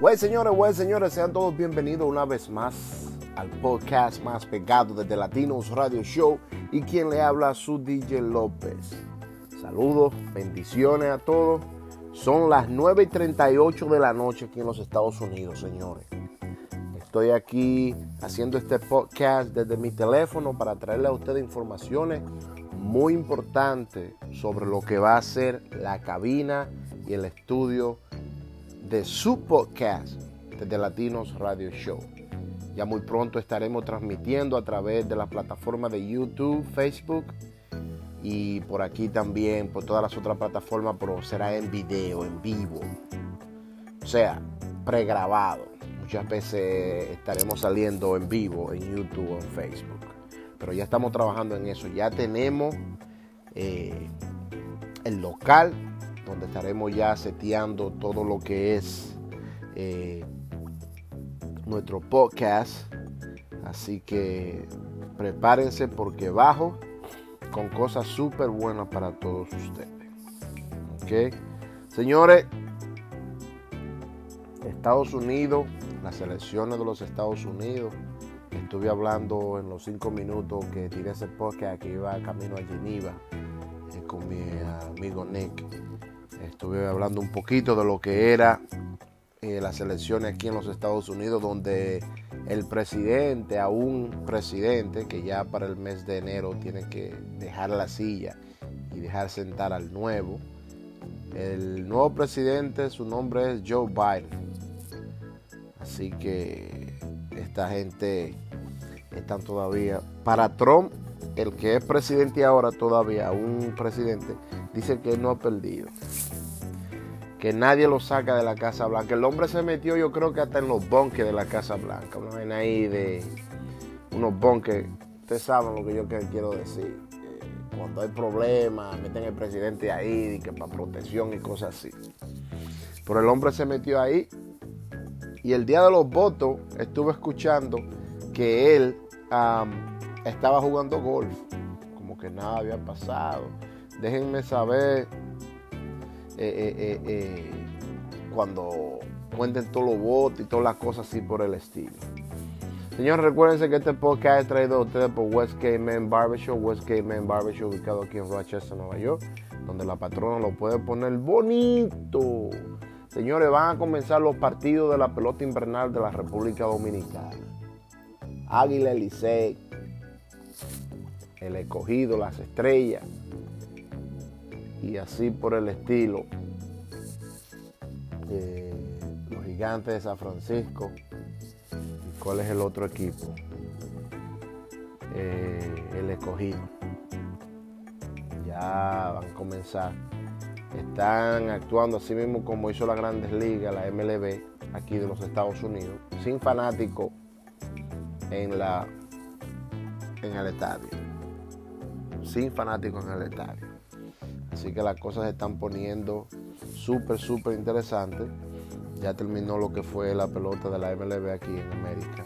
Bueno, señores, bueno, señores, sean todos bienvenidos una vez más al podcast más pegado desde Latinos Radio Show y quien le habla su DJ López. Saludos, bendiciones a todos. Son las 9 y 38 de la noche aquí en los Estados Unidos, señores. Estoy aquí haciendo este podcast desde mi teléfono para traerle a ustedes informaciones muy importantes sobre lo que va a ser la cabina y el estudio de su podcast desde Latinos Radio Show. Ya muy pronto estaremos transmitiendo a través de las plataformas de YouTube, Facebook y por aquí también por todas las otras plataformas, pero será en video, en vivo. O sea, pregrabado. Muchas veces estaremos saliendo en vivo en YouTube o en Facebook. Pero ya estamos trabajando en eso. Ya tenemos eh, el local donde estaremos ya seteando todo lo que es eh, nuestro podcast. Así que prepárense porque bajo con cosas súper buenas para todos ustedes. ¿Ok? Señores, Estados Unidos, las elecciones de los Estados Unidos. Estuve hablando en los cinco minutos que tiré ese podcast que iba camino a Geneva eh, con mi amigo Nick. Estuve hablando un poquito de lo que era eh, las elecciones aquí en los Estados Unidos, donde el presidente, a un presidente que ya para el mes de enero tiene que dejar la silla y dejar sentar al nuevo. El nuevo presidente, su nombre es Joe Biden. Así que esta gente están todavía. Para Trump, el que es presidente ahora todavía, un presidente, dice que no ha perdido. Que nadie lo saca de la Casa Blanca. El hombre se metió, yo creo que hasta en los bonques de la Casa Blanca. Una vaina ahí de unos bonques. Ustedes saben lo que yo quiero decir. Cuando hay problemas, meten el presidente ahí, que para protección y cosas así. Pero el hombre se metió ahí. Y el día de los votos estuve escuchando que él estaba jugando golf. Como que nada había pasado. Déjenme saber eh, eh, eh, cuando cuenten todos los votos y todas las cosas así por el estilo. Señores, recuérdense que este podcast es traído a ustedes por West Man Barbershop, West Man Barbershop ubicado aquí en Rochester, Nueva York, donde la patrona lo puede poner bonito. Señores, van a comenzar los partidos de la pelota invernal de la República Dominicana. Águila, Licey, el escogido, las estrellas y así por el estilo. Eh, los gigantes de San Francisco. ¿Y cuál es el otro equipo? Eh, el escogido. Ya van a comenzar. Están actuando así mismo como hizo la Grandes Ligas, la MLB, aquí de los Estados Unidos, sin fanático en la en el estadio. Sin fanáticos en el estadio. Así que las cosas se están poniendo súper, súper interesantes. Ya terminó lo que fue la pelota de la MLB aquí en América.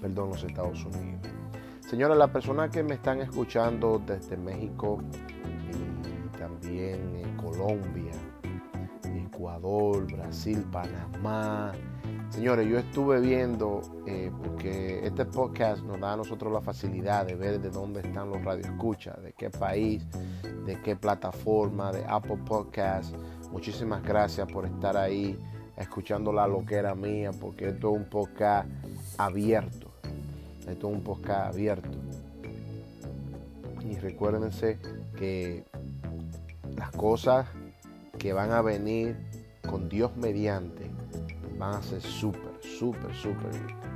Perdón, los Estados Unidos. Señores, las personas que me están escuchando desde México y también Colombia, Ecuador, Brasil, Panamá, Señores, yo estuve viendo, eh, porque este podcast nos da a nosotros la facilidad de ver de dónde están los radioescuchas, de qué país, de qué plataforma, de Apple Podcast. Muchísimas gracias por estar ahí escuchando la loquera mía, porque esto es un podcast abierto. Esto es un podcast abierto. Y recuérdense que las cosas que van a venir con Dios mediante van a ser súper, súper, súper,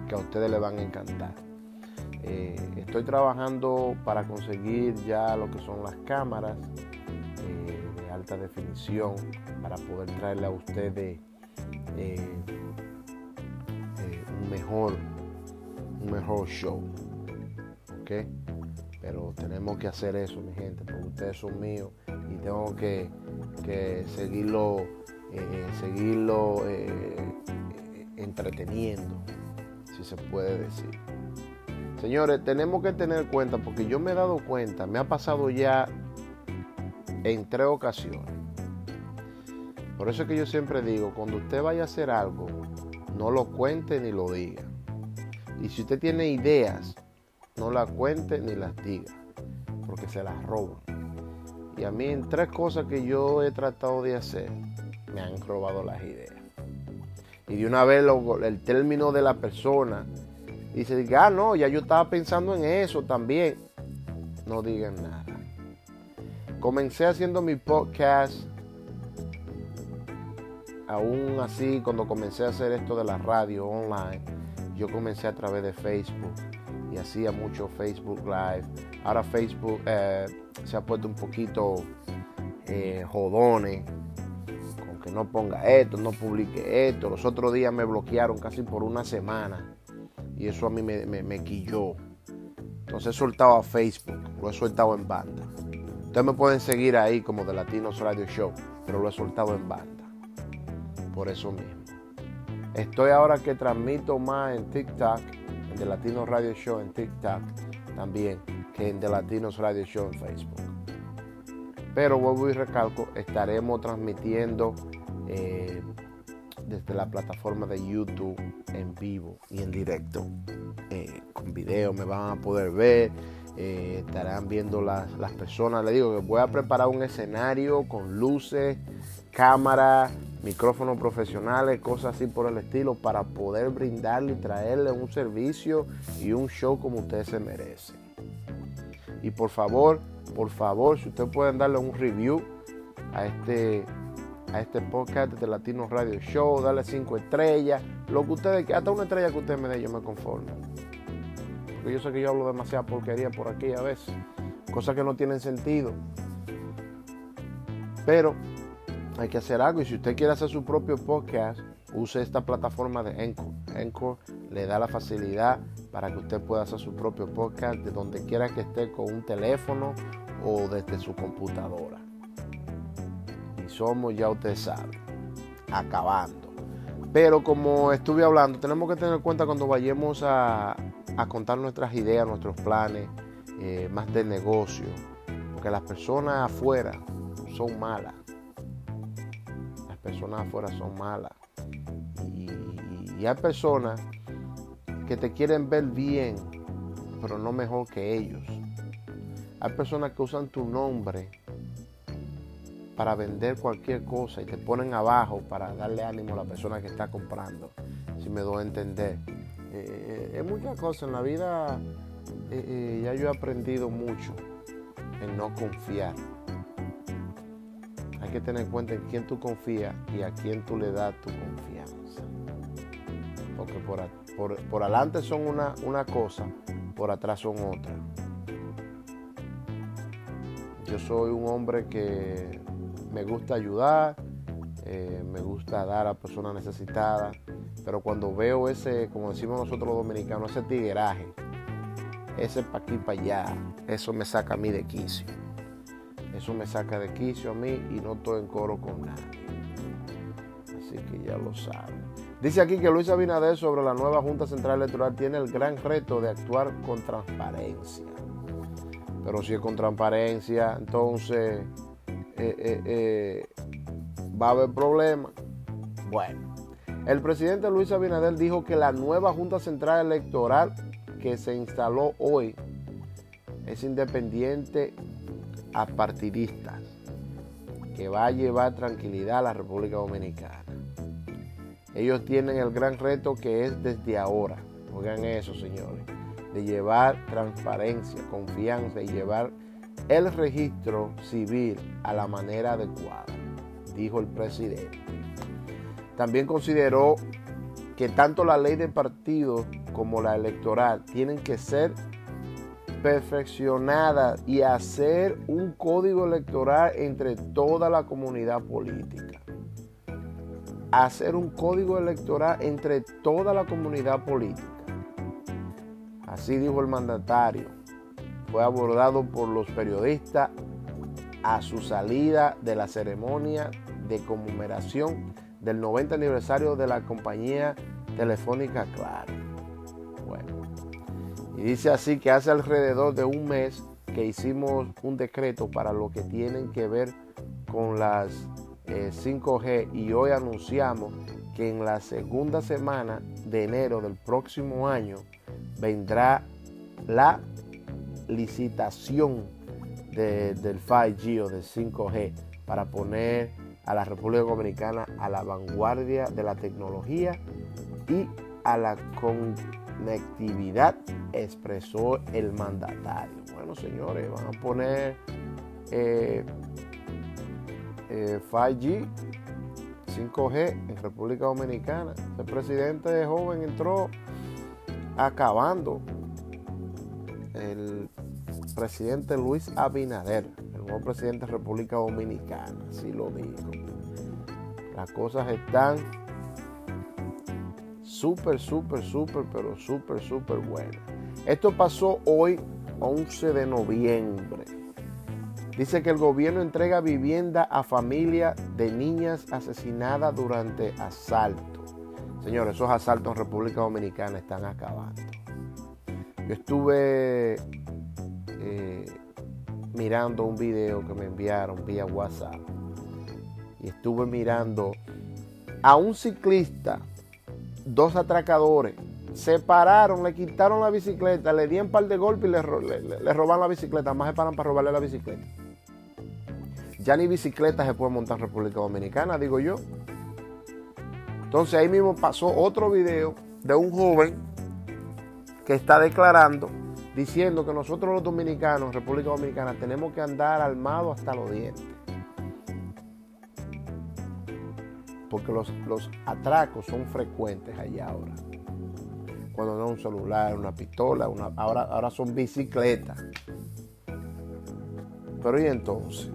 que a ustedes les van a encantar. Eh, estoy trabajando para conseguir ya lo que son las cámaras eh, de alta definición para poder traerle a ustedes eh, un mejor un mejor show ok pero tenemos que hacer eso mi gente porque ustedes son míos y tengo que, que seguirlo seguirlo entreteniendo, si se puede decir. Señores, tenemos que tener cuenta, porque yo me he dado cuenta, me ha pasado ya en tres ocasiones. Por eso es que yo siempre digo, cuando usted vaya a hacer algo, no lo cuente ni lo diga. Y si usted tiene ideas, no las cuente ni las diga, porque se las roban. Y a mí en tres cosas que yo he tratado de hacer, me han robado las ideas. Y de una vez el término de la persona dice, ah, no, ya yo estaba pensando en eso también. No digan nada. Comencé haciendo mi podcast, aún así, cuando comencé a hacer esto de la radio online, yo comencé a través de Facebook y hacía mucho Facebook Live. Ahora Facebook eh, se ha puesto un poquito eh, jodones que no ponga esto, no publique esto. Los otros días me bloquearon casi por una semana y eso a mí me, me, quilló. Entonces he soltado a Facebook, lo he soltado en banda. Ustedes me pueden seguir ahí como de Latinos Radio Show, pero lo he soltado en banda. Por eso mismo. Estoy ahora que transmito más en TikTok, en The Latinos Radio Show en TikTok también, que en The Latinos Radio Show en Facebook. Pero vuelvo y recalco, estaremos transmitiendo eh, desde la plataforma de YouTube en vivo y en directo. Eh, con video me van a poder ver. Eh, estarán viendo las, las personas. Le digo que voy a preparar un escenario con luces, cámara, micrófonos profesionales, cosas así por el estilo, para poder brindarle y traerle un servicio y un show como usted se merece. Y por favor, por favor, si ustedes pueden darle un review a este, a este podcast de Latino Radio Show, darle cinco estrellas, lo que ustedes, hasta una estrella que ustedes me den, yo me conformo. Porque yo sé que yo hablo demasiada porquería por aquí a veces, cosas que no tienen sentido. Pero hay que hacer algo y si usted quiere hacer su propio podcast, use esta plataforma de Encore. Encore le da la facilidad para que usted pueda hacer su propio podcast de donde quiera que esté con un teléfono o desde su computadora. Y somos, ya usted sabe, acabando. Pero como estuve hablando, tenemos que tener en cuenta cuando vayamos a, contar nuestras ideas, nuestros planes, eh, más de negocio. Porque las personas afuera son malas personas afuera son malas. Y, hay personas que te quieren ver bien, pero no mejor que ellos. Hay personas que usan tu nombre para vender cualquier cosa y te ponen abajo para darle ánimo a la persona que está comprando, si me doy a entender. Eh, eh muchas cosas en la vida, eh, eh, ya yo he aprendido mucho en no confiar que tener en cuenta en quién tú confías y a quién tú le das tu confianza. Porque por, por, adelante son una, una cosa, por atrás son otra. Yo soy un hombre que me gusta ayudar, eh, me gusta dar a personas necesitadas, pero cuando veo ese, como decimos nosotros los dominicanos, ese tigueraje, ese pa' aquí, para allá, eso me saca a mí de quicio. Eso me saca de quicio a mí y no estoy en coro con nadie. Así que ya lo saben. Dice aquí que Luis Abinader sobre la nueva Junta Central Electoral tiene el gran reto de actuar con transparencia. Pero si es con transparencia, entonces eh, eh, eh, va a haber problemas. Bueno, el presidente Luis Abinader dijo que la nueva Junta Central Electoral que se instaló hoy es independiente a partidistas que va a llevar tranquilidad a la República Dominicana. Ellos tienen el gran reto que es desde ahora, oigan eso señores, de llevar transparencia, confianza y llevar el registro civil a la manera adecuada, dijo el presidente. También consideró que tanto la ley de partidos como la electoral tienen que ser perfeccionada y hacer un código electoral entre toda la comunidad política. Hacer un código electoral entre toda la comunidad política. Así dijo el mandatario. Fue abordado por los periodistas a su salida de la ceremonia de conmemoración del 90 aniversario de la compañía telefónica Claro. Y dice así que hace alrededor de un mes que hicimos un decreto para lo que tienen que ver con las 5G eh, y hoy anunciamos que en la segunda semana de enero del próximo año vendrá la licitación del 5G o del 5G para poner a la República Dominicana a la vanguardia de la tecnología y a la conectividad, expresó el mandatario. Bueno, señores, van a poner 5G, eh, 5G eh, en República Dominicana. El presidente joven entró acabando. El presidente Luis Abinader, el nuevo presidente de República Dominicana, así lo digo. Las cosas están súper, súper, súper, pero súper, súper buenas. Esto pasó hoy, 11 de noviembre. Dice que el gobierno entrega vivienda a familias de niñas asesinadas durante asalto. Señores, esos asaltos en República Dominicana están acabando. Yo estuve eh, mirando un video que me enviaron vía WhatsApp y estuve mirando a un ciclista, dos atracadores, se pararon, le quitaron la bicicleta, le dieron un par de golpes y le, le, roban la bicicleta, más se paran para robarle la bicicleta. Ya ni bicicleta se puede montar en República Dominicana, digo yo. Entonces ahí mismo pasó otro video de un joven que está declarando diciendo que nosotros los dominicanos, República Dominicana, tenemos que andar armados hasta los dientes. Porque los, atracos son frecuentes allá ahora. Cuando no un celular, una pistola, una, ahora, ahora son bicicletas. Pero y entonces,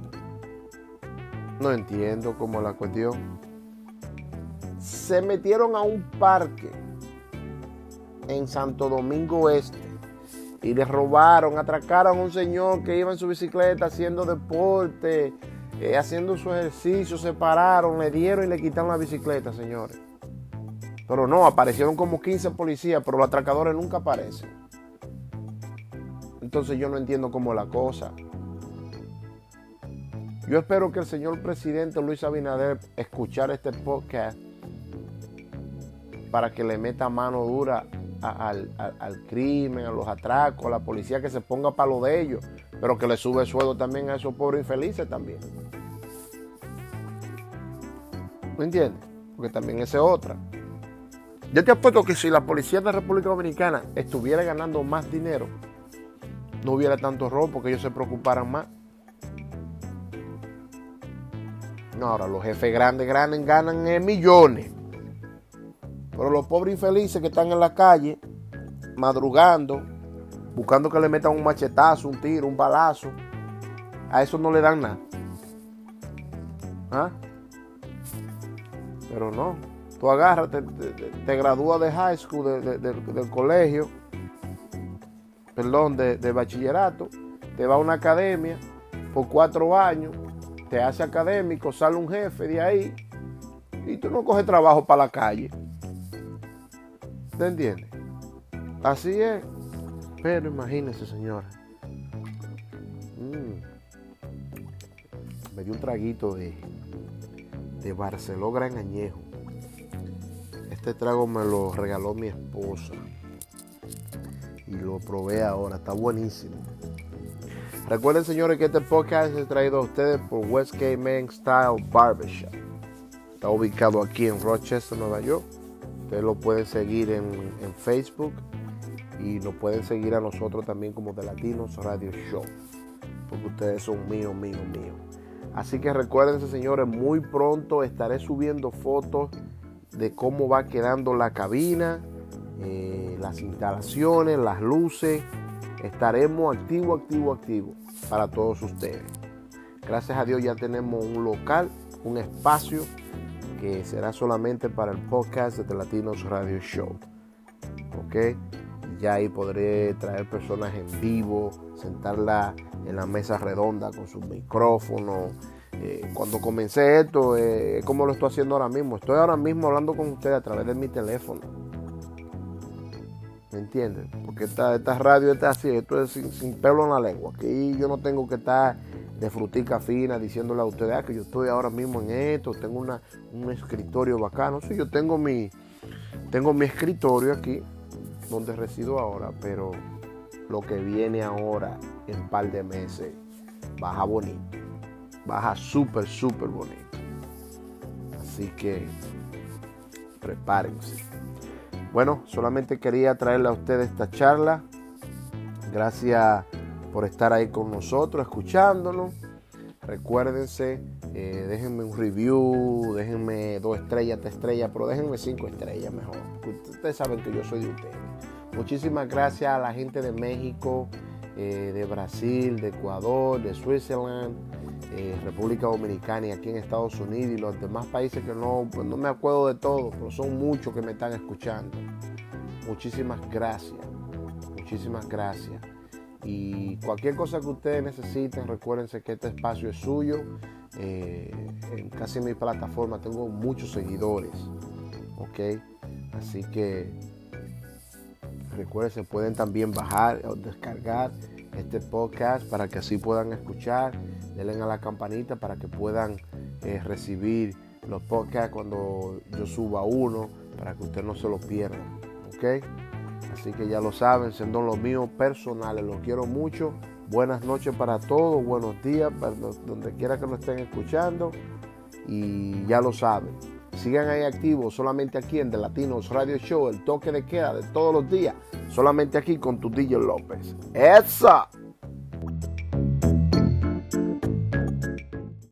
no entiendo cómo la cuestión. Se metieron a un parque en Santo Domingo Este y le robaron, atracaron a un señor que iba en su bicicleta haciendo deporte, eh, haciendo su ejercicio, se pararon, le dieron y le quitaron la bicicleta, señores. Pero no, aparecieron como 15 policías, pero los atracadores nunca aparecen. Entonces yo no entiendo cómo la cosa. Yo espero que el señor presidente Luis Abinader escuchar este podcast para que le meta mano dura al, crimen, a los atracos, a la policía que se ponga para lo de ellos, pero que le sube el sueldo también a esos pobres infelices también. ¿Me entiendes? Porque también esa es otra. Yo te apuesto que si la policía de la República Dominicana estuviera ganando más dinero, no hubiera tanto robo porque ellos se preocuparan más. No, ahora los jefes grandes, grandes ganan millones. Pero los pobres infelices que están en la calle, madrugando, buscando que le metan un machetazo, un tiro, un balazo, a eso no le dan nada. ¿Ah? Pero no, tú agarras, te, gradúas de high school, del colegio, perdón, de, bachillerato, te va a una academia por cuatro años, te hace académico, sale un jefe de ahí y tú no coges trabajo para la calle. ¿Te entiendes? Así es. Pero imagínese, señora. Mm. Me dio un traguito de, de Barceló Gran Añejo. Este trago me lo regaló mi esposa. Y lo probé ahora. Está buenísimo. Recuerden, señores, que este podcast es traído a ustedes por Westgate Men Style Barbershop. Está ubicado aquí en Rochester, Nueva York. Ustedes lo pueden seguir en, Facebook y nos pueden seguir a nosotros también como de Latinos Radio Show. Porque ustedes son míos, míos, míos. Así que recuérdense, señores, muy pronto estaré subiendo fotos de cómo va quedando la cabina, eh, las instalaciones, las luces. Estaremos activo, activo, activo para todos ustedes. Gracias a Dios ya tenemos un local, un espacio que será solamente para el podcast de Latinos Radio Show. ¿Ok? Ya ahí podré traer personas en vivo, sentarla en la mesa redonda con su micrófono. Eh, cuando comencé esto, eh, como lo estoy haciendo ahora mismo, estoy ahora mismo hablando con ustedes a través de mi teléfono. ¿Me entienden? Porque esta, esta radio está así, esto es sin, sin, pelo en la lengua. Aquí yo no tengo que estar de frutica fina, diciéndole a ustedes ah, que yo estoy ahora mismo en esto, tengo una, un escritorio bacano. Sí, yo tengo mi, tengo mi escritorio aquí, donde resido ahora, pero lo que viene ahora en un par de meses baja bonito, baja súper, súper bonito. Así que prepárense. Bueno, solamente quería traerle a ustedes esta charla. Gracias por estar ahí con nosotros, escuchándonos. Recuérdense, eh, déjenme un review, déjenme dos estrellas, tres estrellas, pero déjenme cinco estrellas mejor. Ustedes saben que yo soy de ustedes. Muchísimas gracias a la gente de México, eh, de Brasil, de Ecuador, de Switzerland, eh, República Dominicana y aquí en Estados Unidos y los demás países que no, pues no me acuerdo de todos, pero son muchos que me están escuchando. Muchísimas gracias, muchísimas gracias. Y cualquier cosa que ustedes necesiten, recuérdense que este espacio es suyo. Eh, en casi mi plataforma tengo muchos seguidores. ¿Ok? Así que recuerden, pueden también bajar o descargar este podcast para que así puedan escuchar. Denle a la campanita para que puedan eh, recibir los podcasts cuando yo suba uno, para que usted no se lo pierda. ¿Ok? Así que ya lo saben, siendo los míos personales, los quiero mucho. Buenas noches para todos, buenos días para donde quiera que nos estén escuchando. Y ya lo saben, sigan ahí activos solamente aquí en The Latinos Radio Show, el toque de queda de todos los días, solamente aquí con tu DJ López. ¡Esa!